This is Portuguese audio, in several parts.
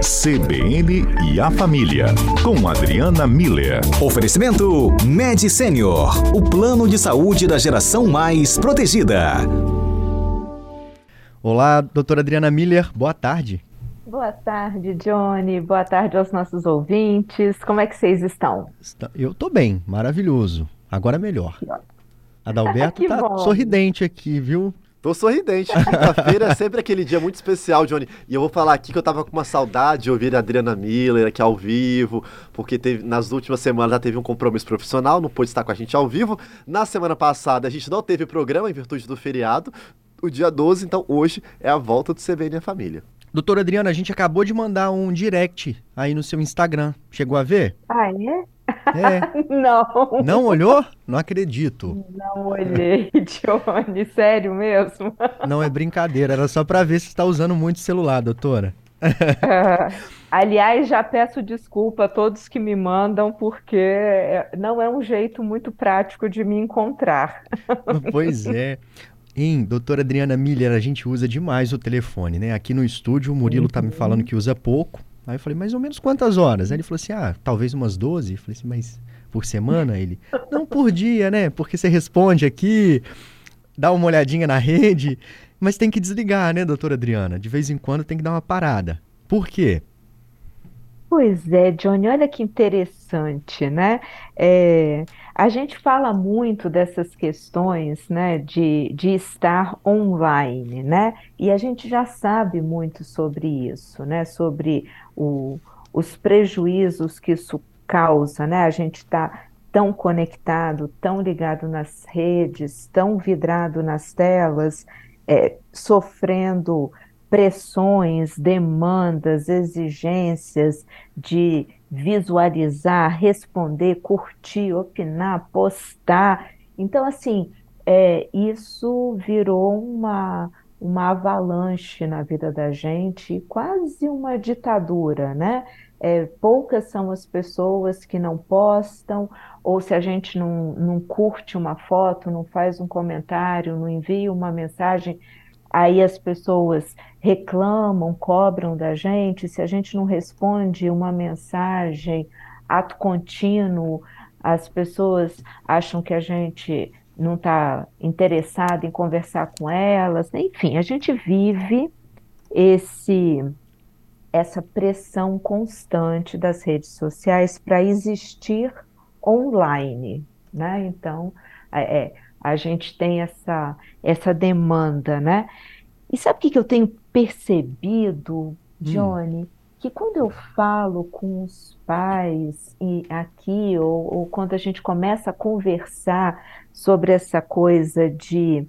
CBN e a Família, com Adriana Miller. Oferecimento Med Senior, o plano de saúde da geração mais protegida. Olá, doutora Adriana Miller, boa tarde. Boa tarde, Johnny. Boa tarde aos nossos ouvintes. Como é que vocês estão? Eu tô bem, maravilhoso. Agora melhor. Adalberto tá bom. sorridente aqui, viu? Tô sorridente. Quinta-feira é sempre aquele dia muito especial, Johnny. E eu vou falar aqui que eu tava com uma saudade de ouvir a Adriana Miller aqui ao vivo, porque teve, nas últimas semanas ela teve um compromisso profissional, não pôde estar com a gente ao vivo. Na semana passada a gente não teve programa em virtude do feriado, o dia 12, então hoje é a volta do CBN e a Família. Doutora Adriana, a gente acabou de mandar um direct aí no seu Instagram. Chegou a ver? Ah, é? É. Não. Não olhou? Não acredito. Não olhei, Johnny. Sério mesmo? Não é brincadeira. Era só para ver se está usando muito celular, doutora. Uh, aliás, já peço desculpa a todos que me mandam, porque não é um jeito muito prático de me encontrar. Pois é. Em doutora Adriana Miller, a gente usa demais o telefone, né? Aqui no estúdio, o Murilo uhum. tá me falando que usa pouco. Aí eu falei, mais ou menos quantas horas? Aí ele falou assim, ah, talvez umas 12. Eu falei assim, mas por semana? Ele, não por dia, né? Porque você responde aqui, dá uma olhadinha na rede, mas tem que desligar, né, doutora Adriana? De vez em quando tem que dar uma parada. Por quê? Pois é, Johnny, olha que interessante, né? É, a gente fala muito dessas questões, né, de, de estar online, né? E a gente já sabe muito sobre isso, né? Sobre o, os prejuízos que isso causa, né? A gente está tão conectado, tão ligado nas redes, tão vidrado nas telas, é, sofrendo pressões, demandas, exigências de visualizar, responder, curtir, opinar, postar. Então, assim, é, isso virou uma, uma avalanche na vida da gente, quase uma ditadura, né? É, poucas são as pessoas que não postam, ou se a gente não, não curte uma foto, não faz um comentário, não envia uma mensagem, aí as pessoas reclamam, cobram da gente, se a gente não responde uma mensagem, ato contínuo, as pessoas acham que a gente não está interessado em conversar com elas, enfim, a gente vive esse essa pressão constante das redes sociais para existir online, né? Então, é, a gente tem essa, essa demanda, né? E sabe o que, que eu tenho percebido, hum. Johnny? Hum. Que quando eu falo com os pais e aqui, ou, ou quando a gente começa a conversar sobre essa coisa de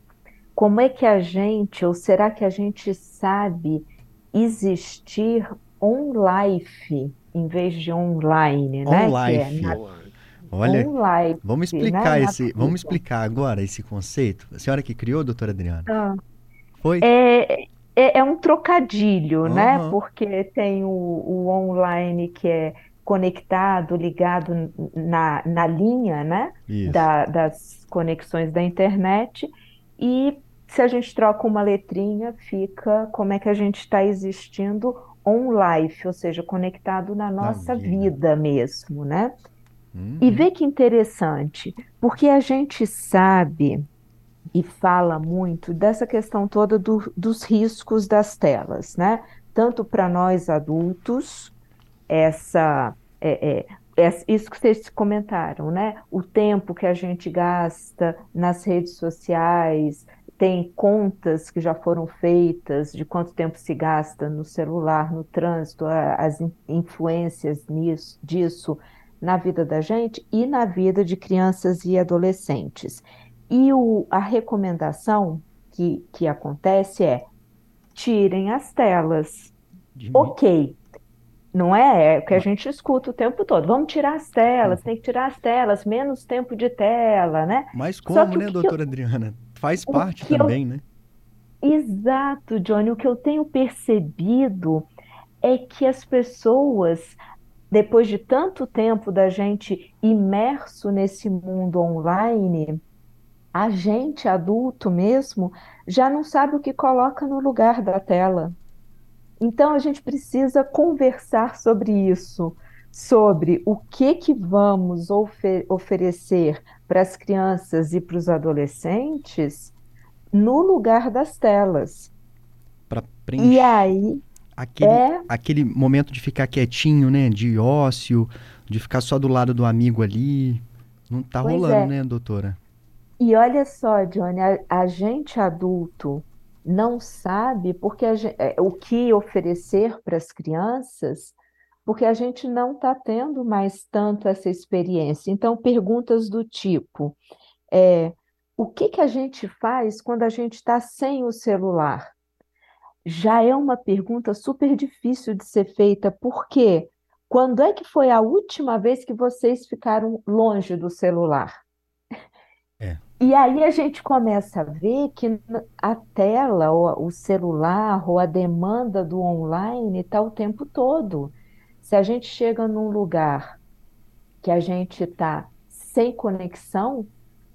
como é que a gente, ou será que a gente sabe existir on-life em vez de online, né? On-life. É na, Olha, live, vamos explicar né? esse, vamos explicar agora esse conceito. A senhora que criou, doutora Adriana? Ah. Foi? É, é, é, um trocadilho, uhum. né? Porque tem o, o, online que é conectado, ligado na, na linha, né? Da, das conexões da internet. E se a gente troca uma letrinha, fica como é que a gente está existindo on life, ou seja, conectado na nossa vida mesmo, né? Uhum. E vê que interessante, porque a gente sabe e fala muito dessa questão toda do, dos riscos das telas, né? Tanto para nós adultos, essa é, é, é, isso que vocês comentaram, né? O tempo que a gente gasta nas redes sociais, tem contas que já foram feitas de quanto tempo se gasta no celular, no trânsito, as influências nisso, disso na vida da gente e na vida de crianças e adolescentes. E o, a recomendação que, que acontece é tirem as telas. De ok, não é? É o que a gente escuta o tempo todo. Vamos tirar as telas, uhum. tem que tirar as telas, menos tempo de tela, né? Mas como, né, doutora eu... Adriana? Faz parte também, eu... né? Exato, Johnny. O que eu tenho percebido é que as pessoas depois de tanto tempo da gente imerso nesse mundo online, a gente adulto mesmo já não sabe o que coloca no lugar da tela. Então a gente precisa conversar sobre isso, sobre o que que vamos ofer oferecer para as crianças e para os adolescentes no lugar das telas. Para preencher E aí aquele, é aquele momento de ficar quietinho, né? De ócio, de ficar só do lado do amigo ali. Não tá Pois rolando, é. né, doutora? E olha só, Johnny, a, a gente adulto não sabe porque a gen- é, o que oferecer para as crianças, porque a gente não está tendo mais tanto essa experiência. Então, perguntas do tipo, é, o que que a gente faz quando a gente está sem o celular? Já é uma pergunta super difícil de ser feita, porque quando é que foi a última vez que vocês ficaram longe do celular? É. E aí a gente começa a ver que a tela, ou o celular, ou a demanda do online está o tempo todo. Se a gente chega num lugar que a gente está sem conexão,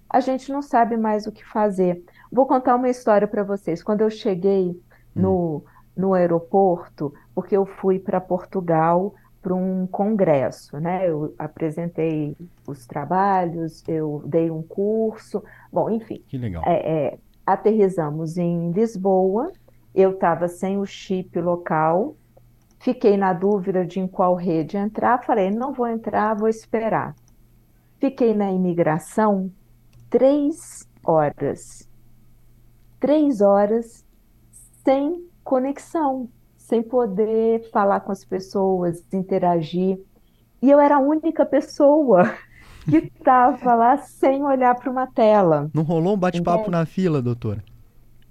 a gente não sabe mais o que fazer. Vou contar uma história para vocês. Quando eu cheguei no, no aeroporto, porque eu fui para Portugal para um congresso, né? Eu apresentei os trabalhos, eu dei um curso, bom, enfim. Que legal. É, é, aterrissamos em Lisboa, eu estava sem o chip local, fiquei na dúvida de em qual rede entrar, falei, não vou entrar, vou esperar. Fiquei na imigração três horas. Três horas sem conexão, sem poder falar com as pessoas, interagir. E eu era a única pessoa que estava lá sem olhar para uma tela. Não rolou um bate-papo na fila, doutora?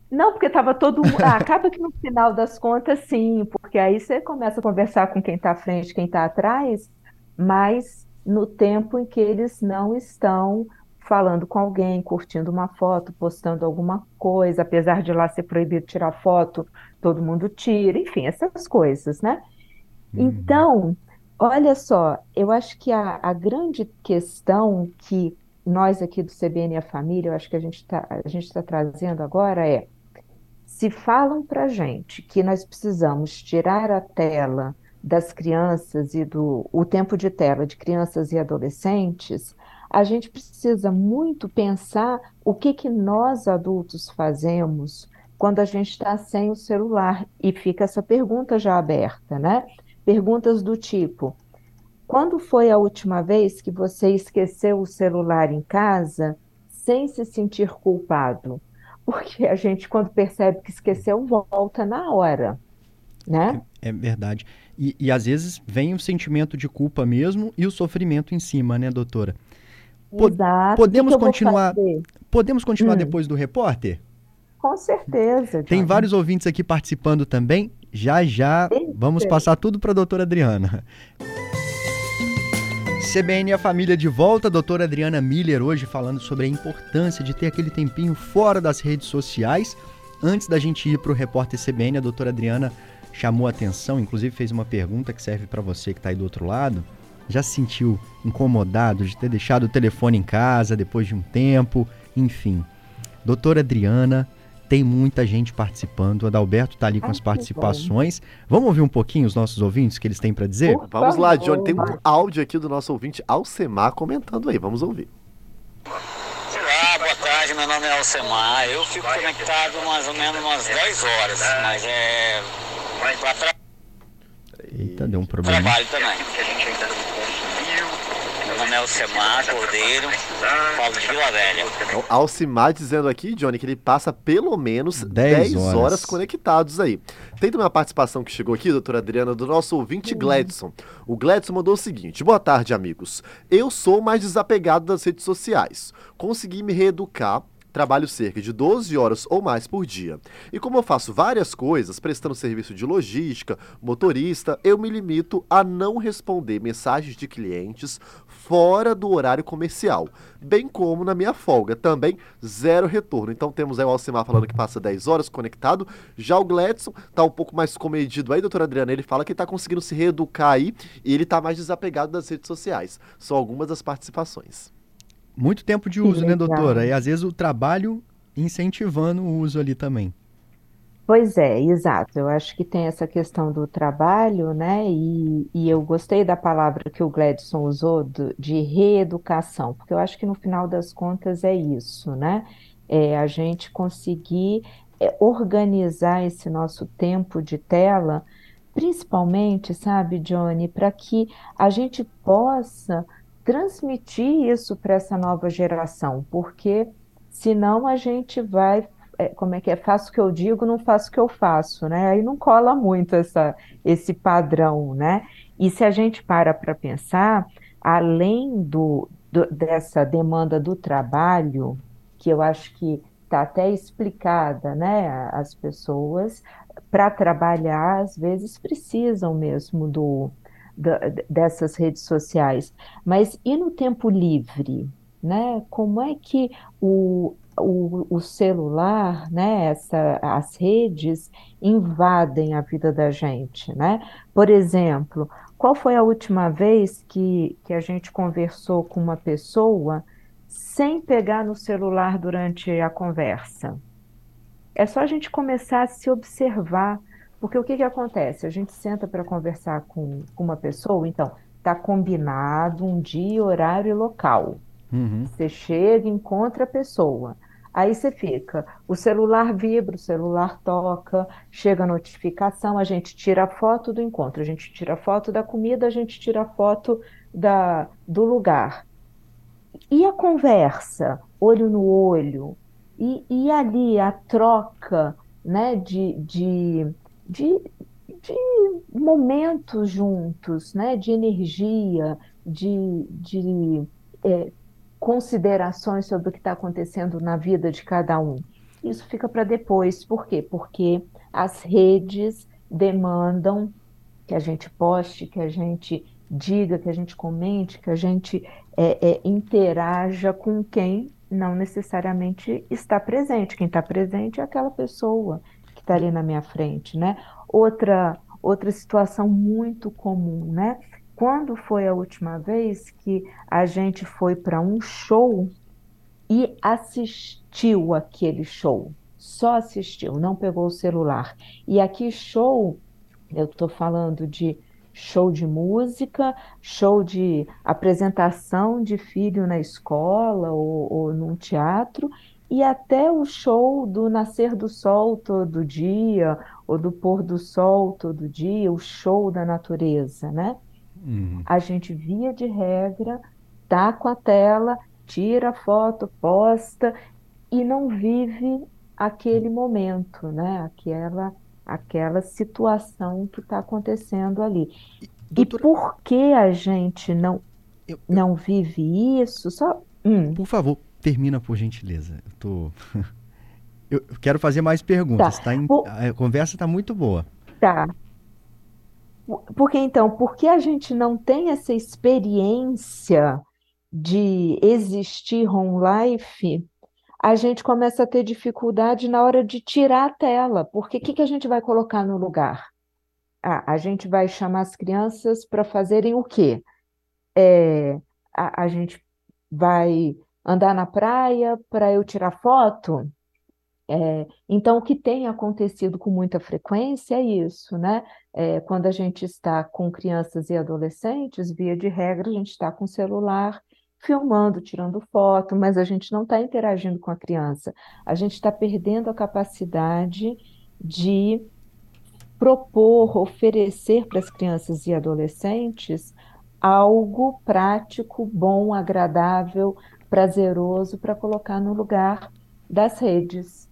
Não, porque estava todo mundo. Ah, acaba que no final das contas, sim, porque aí você começa a conversar com quem está à frente, quem está atrás, mas no tempo em que eles não estão falando com alguém, curtindo uma foto, postando alguma coisa, apesar de lá ser proibido tirar foto, todo mundo tira, enfim, essas coisas, né? Então, olha só, eu acho que a, a grande questão que nós aqui do CBN e a família, eu acho que a gente está a gente está trazendo agora é se falam para gente que nós precisamos tirar a tela das crianças e do o tempo de tela de crianças e adolescentes, a gente precisa muito pensar o que que nós adultos fazemos quando a gente está sem o celular e fica essa pergunta já aberta, né? Perguntas do tipo: quando foi a última vez que você esqueceu o celular em casa sem se sentir culpado? Porque a gente, quando percebe que esqueceu, volta na hora, né? É verdade. E, e às vezes vem o sentimento de culpa mesmo e o sofrimento em cima, né, doutora? Exato. podemos continuar-? Podemos continuar Hum. depois do repórter? Com certeza, Tem vários ouvintes aqui participando também. Já já vamos passar tudo para a doutora Adriana. CBN e a família de volta, doutora Adriana Miller, hoje falando sobre a importância de ter aquele tempinho fora das redes sociais. Antes da gente ir para o repórter CBN, a doutora Adriana chamou a atenção, inclusive fez uma pergunta que serve para você que está aí do outro lado. Já se sentiu incomodado de ter deixado o telefone em casa depois de um tempo? Enfim, doutora Adriana, tem muita gente participando. O Adalberto está ali com Ai, as participações. Vamos ouvir um pouquinho os nossos ouvintes, o que eles têm para dizer? Por Vamos lá. Johnny. Tem um áudio aqui do nosso ouvinte Alcemar comentando aí. Vamos ouvir. Olá, boa tarde, meu nome é Alcemar. Eu fico conectado mais ou menos umas 10 horas, mas é para Eita, deu um problema. trabalho também. Meu nome é Alcemar Cordeiro, falo de Vila Velha. Então, Alcimar dizendo aqui, Johnny, que ele passa pelo menos 10 10, horas. horas. conectados aí. Tem também uma participação que chegou aqui, doutora Adriana, do nosso ouvinte Gladson. O Gladson mandou o seguinte: Boa tarde, amigos. Eu sou mais desapegado das redes sociais. Consegui me reeducar. Trabalho cerca de 12 horas ou mais por dia. E como eu faço várias coisas, prestando serviço de logística, motorista, eu me limito a não responder mensagens de clientes fora do horário comercial, bem como na minha folga, também zero retorno. Então temos aí o Alcimar falando que passa 10 horas conectado, já o Gladson tá um pouco mais comedido aí, doutora Adriana, ele fala que tá conseguindo se reeducar aí e ele tá mais desapegado das redes sociais. São algumas das participações. Muito tempo de uso, né, doutora? E às vezes o trabalho incentivando o uso ali também. Pois é, exato. Eu acho que tem essa questão do trabalho, né? E, e eu gostei da palavra que o Gladson usou do- de reeducação, porque eu acho que no final das contas é isso, né? É a gente conseguir é, organizar esse nosso tempo de tela, principalmente, sabe, Johnny, para que a gente possa transmitir isso para essa nova geração, porque senão a gente vai é, como é que é? Faço o que eu digo, não faço o que eu faço, né? Aí não cola muito essa, esse padrão, né? E se a gente para para pensar, além do, do- dessa demanda do trabalho, que eu acho que está até explicada, né? As pessoas, para trabalhar, às vezes precisam mesmo do, dessas redes sociais. Mas e no tempo livre? Né? Como é que o, o, o celular, né, essa, as redes invadem a vida da gente, né? Por exemplo, qual foi a última vez que, que a gente conversou com uma pessoa sem pegar no celular durante a conversa? É só a gente começar a se observar, porque o que que acontece? A gente senta para conversar com, com uma pessoa, então, está combinado um dia, horário e local. Uhum. Você chega, encontra a pessoa. Aí você fica, o celular vibra, o celular toca, chega a notificação, a gente tira a foto do encontro, a gente tira a foto da comida, a gente tira a foto da, do lugar. E a conversa, olho no olho, e, e ali a troca, né, de, de, de, de momentos juntos, né, de energia, de, de é, considerações sobre o que está acontecendo na vida de cada um. Isso fica para depois. Por quê? Porque as redes demandam que a gente poste, que a gente diga, que a gente comente, que a gente é, é, interaja com quem não necessariamente está presente. Quem está presente é aquela pessoa está ali na minha frente, né? Outra, outra situação muito comum, né? Quando foi a última vez que a gente foi para um show e assistiu aquele show? Só assistiu, não pegou o celular. E aqui, show, eu estou falando de show de música, show de apresentação de filho na escola ou, ou num teatro, e até o show do nascer do sol todo dia, ou do pôr do sol todo dia, o show da natureza, né? Uhum. A gente, via de regra, tá com a tela, tira a foto, posta e não vive aquele momento, né? Aquela, aquela situação que está acontecendo ali. E Doutora, por que a gente não, eu- eu- não vive isso? Só, hum, por favor, termina por gentileza. Eu tô. Eu quero fazer mais perguntas, tá? Em- O- A conversa está muito boa. tá. Porque então, por que a gente não tem essa experiência de existir home life? A gente começa a ter dificuldade na hora de tirar a tela, porque o que que a gente vai colocar no lugar? Ah, a gente vai chamar as crianças para fazerem o quê? É, a, a gente vai andar na praia para eu tirar foto? É, então, o que tem acontecido com muita frequência é isso, né? É, quando a gente está com crianças e adolescentes, via de regra, a gente está com o celular filmando, tirando foto, mas a gente não está interagindo com a criança. A gente está perdendo a capacidade de propor, oferecer para as crianças e adolescentes algo prático, bom, agradável, prazeroso para colocar no lugar das redes.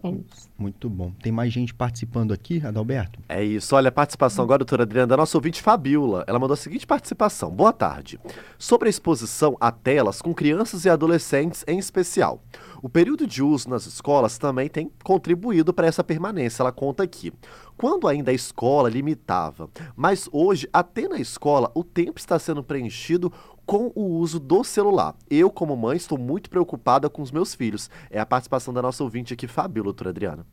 É isso. Muito bom. Tem mais gente participando aqui, Adalberto? É isso, olha a participação agora, doutora Adriana, da nossa ouvinte Fabiola. Ela mandou a seguinte participação. Boa tarde. Sobre a exposição a telas com crianças e adolescentes em especial. O período de uso nas escolas também tem contribuído para essa permanência, ela conta aqui. Quando ainda a escola limitava, mas hoje, até na escola, o tempo está sendo preenchido com o uso do celular. Eu, como mãe, estou muito preocupada com os meus filhos. É a participação da nossa ouvinte aqui, Fabiola, doutora Adriana.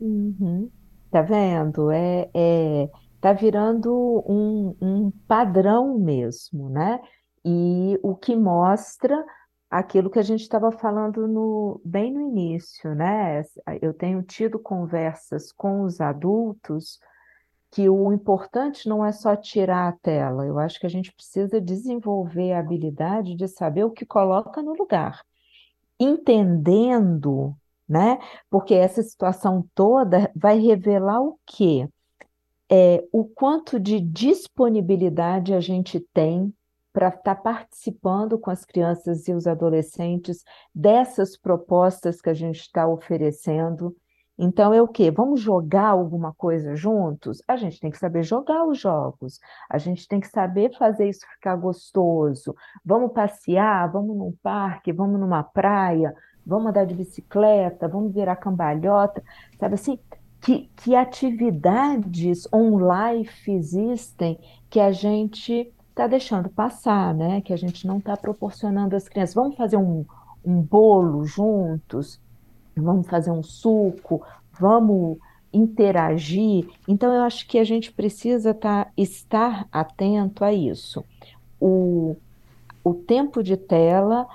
Uhum. Tá vendo? É, é, tá virando um, um padrão mesmo, né? E o que mostra aquilo que a gente estava falando no, bem no início, né? Eu tenho tido conversas com os adultos que o importante não é só tirar a tela, eu acho que a gente precisa desenvolver a habilidade de saber o que coloca no lugar, entendendo, né? Porque essa situação toda vai revelar o quê? É, o quanto de disponibilidade a gente tem para estar tá participando com as crianças e os adolescentes dessas propostas que a gente está oferecendo. Então, é o quê? Vamos jogar alguma coisa juntos? A gente tem que saber jogar os jogos, a gente tem que saber fazer isso ficar gostoso. Vamos passear, vamos num parque, vamos numa praia, vamos andar de bicicleta, vamos virar cambalhota, sabe assim? Que, que atividades online existem que a gente está deixando passar, né? Que a gente não está proporcionando às crianças. Vamos fazer um, um bolo juntos, vamos fazer um suco, vamos interagir. Então, eu acho que a gente precisa tá, estar atento a isso. O, o tempo de tela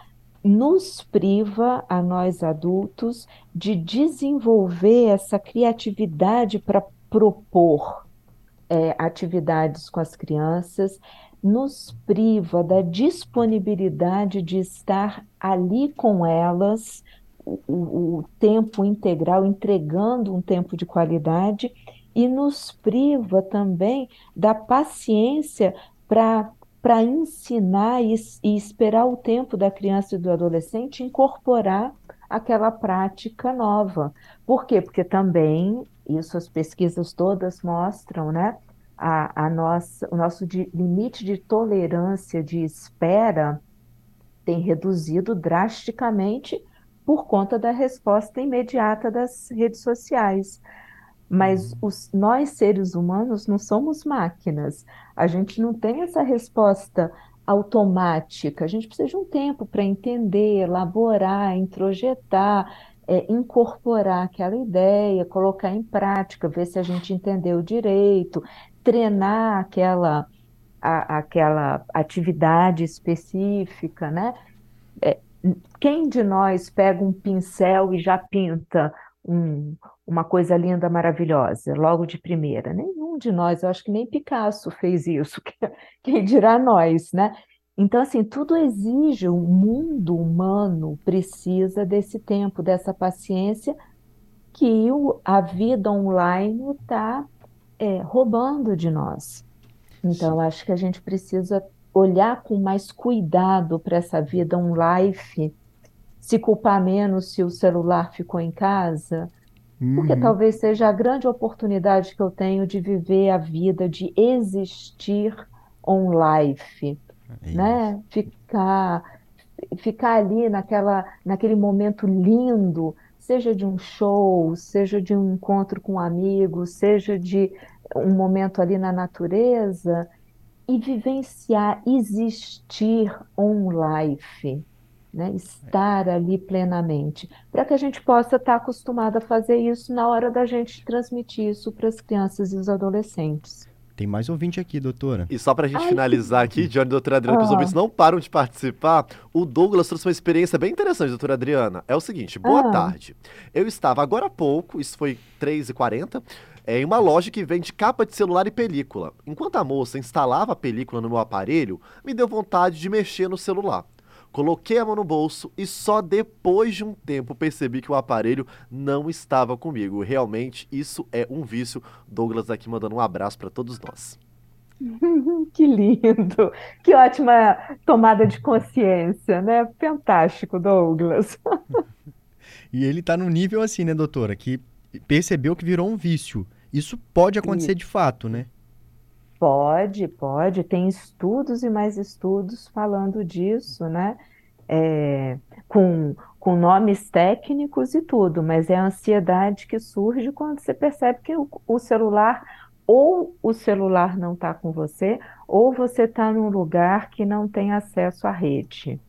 nos priva, a nós adultos, de desenvolver essa criatividade para propor é, atividades com as crianças, nos priva da disponibilidade de estar ali com elas o, o, tempo integral, entregando um tempo de qualidade, e nos priva também da paciência para para ensinar e, e, esperar o tempo da criança e do adolescente incorporar aquela prática nova. Por quê? Porque também, isso as pesquisas todas mostram, né? a, a nossa, o nosso de, limite de tolerância de espera tem reduzido drasticamente por conta da resposta imediata das redes sociais. Mas uhum. os, nós, seres humanos, não somos máquinas. A gente não tem essa resposta automática. A gente precisa de um tempo para entender, elaborar, introjetar, é, incorporar aquela ideia, colocar em prática, ver se a gente entendeu direito, treinar aquela, a, aquela atividade específica, né? É, quem de nós pega um pincel e já pinta um, uma coisa linda, maravilhosa, logo de primeira? Nenhum de nós, eu acho que nem Picasso fez isso, quem dirá nós, né? Então, assim, tudo exige, o mundo humano precisa desse tempo, dessa paciência que o, a vida online está é, roubando de nós. Então, acho que a gente precisa olhar com mais cuidado para essa vida um life, se culpar menos se o celular ficou em casa, uhum. porque talvez seja a grande oportunidade que eu tenho de viver a vida, de existir on life, é né? Ficar ficar ali naquela naquele momento lindo seja de um show, seja de um encontro com um amigo, seja de um momento ali na natureza, e vivenciar, existir on life, né? estar ali plenamente, para que a gente possa estar acostumado a fazer isso na hora da gente transmitir isso para as crianças e os adolescentes. Tem mais ouvinte aqui, doutora. E só pra gente Ai, finalizar aqui, Johnny e doutora Adriana, que os ouvintes não param de participar, o Douglas trouxe uma experiência bem interessante, doutora Adriana. É o seguinte, boa ah. tarde. Eu estava agora há pouco, isso foi 3h40, é, em uma loja que vende capa de celular e película. Enquanto a moça instalava a película no meu aparelho, me deu vontade de mexer no celular. Coloquei a mão no bolso e só depois de um tempo percebi que o aparelho não estava comigo. Realmente, isso é um vício. Douglas aqui mandando um abraço para todos nós. Que lindo! Que ótima tomada de consciência, né? Fantástico, Douglas. E ele está no nível assim, né, doutora, que percebeu que virou um vício. Isso pode acontecer de fato, né? Pode, pode. Tem estudos e mais estudos falando disso, né? É, com, com nomes técnicos e tudo, mas é a ansiedade que surge quando você percebe que o, o celular, ou o celular não está com você, ou você está num lugar que não tem acesso à rede.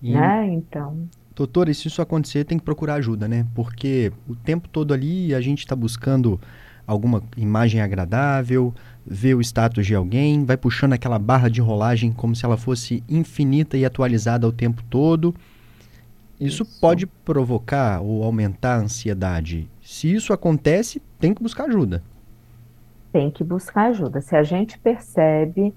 E, né? Então. Doutora, e se isso acontecer, tem que procurar ajuda, né? Porque o tempo todo ali a gente está buscando alguma imagem agradável, vê o status de alguém, vai puxando aquela barra de rolagem como se ela fosse infinita e atualizada o tempo todo. Isso, isso pode provocar ou aumentar a ansiedade. Se isso acontece, tem que buscar ajuda. Tem que buscar ajuda. Se a gente percebe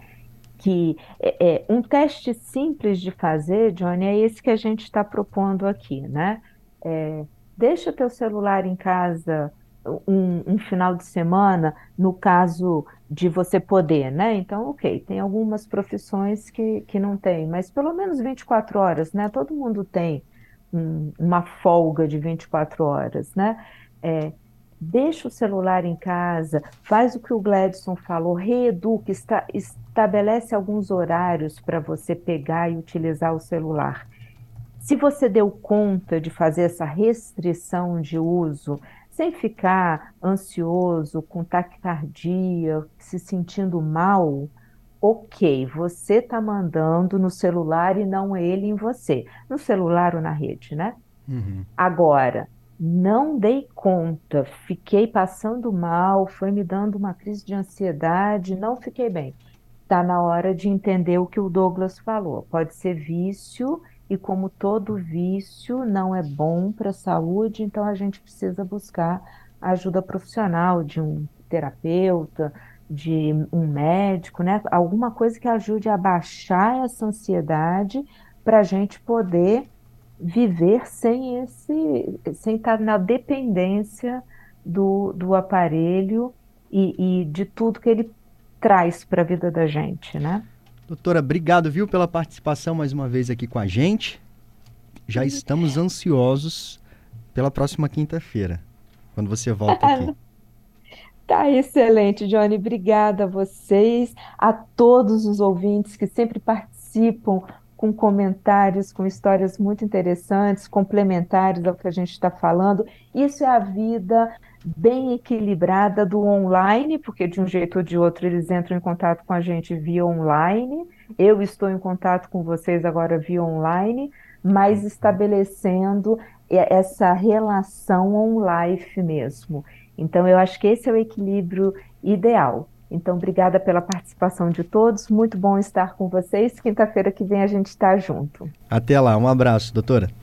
que é, é, um teste simples de fazer, Johnny, é esse que a gente está propondo aqui, né? É, deixa teu celular em casa um, um, final de semana, no caso de você poder, né? Então, ok, tem algumas profissões que, que não tem, mas pelo menos 24 horas, né? Todo mundo tem um, uma folga de 24 horas, né? É, deixa o celular em casa, faz o que o Gladson falou, reeduca, está, estabelece alguns horários para você pegar e utilizar o celular. Se você deu conta de fazer essa restrição de uso, sem ficar ansioso, com taquicardia, se sentindo mal, ok, você está mandando no celular e não ele em você. No celular ou na rede, né? Uhum. Agora, não dei conta, fiquei passando mal, foi me dando uma crise de ansiedade, não fiquei bem. Está na hora de entender o que o Douglas falou. Pode ser vício e como todo vício não é bom para a saúde, então a gente precisa buscar ajuda profissional de um terapeuta, de um médico, né? Alguma coisa que ajude a baixar essa ansiedade para a gente poder viver sem esse, sem estar na dependência do, do aparelho e, e de tudo que ele traz para a vida da gente, né? Doutora, obrigado, viu, pela participação mais uma vez aqui com a gente. Já uhum. estamos ansiosos pela próxima quinta-feira, quando você volta aqui. Tá excelente, Johnny. Obrigada a vocês, a todos os ouvintes que sempre participam com comentários, com histórias muito interessantes, complementares ao que a gente está falando. Isso é a vida bem equilibrada do online, porque de um jeito ou de outro eles entram em contato com a gente via online. Eu estou em contato com vocês agora via online, mas estabelecendo essa relação on-life mesmo. Então, eu acho que esse é o equilíbrio ideal. Então, obrigada pela participação de todos. Muito bom estar com vocês. Quinta-feira que vem a gente está junto. Até lá. Um abraço, doutora.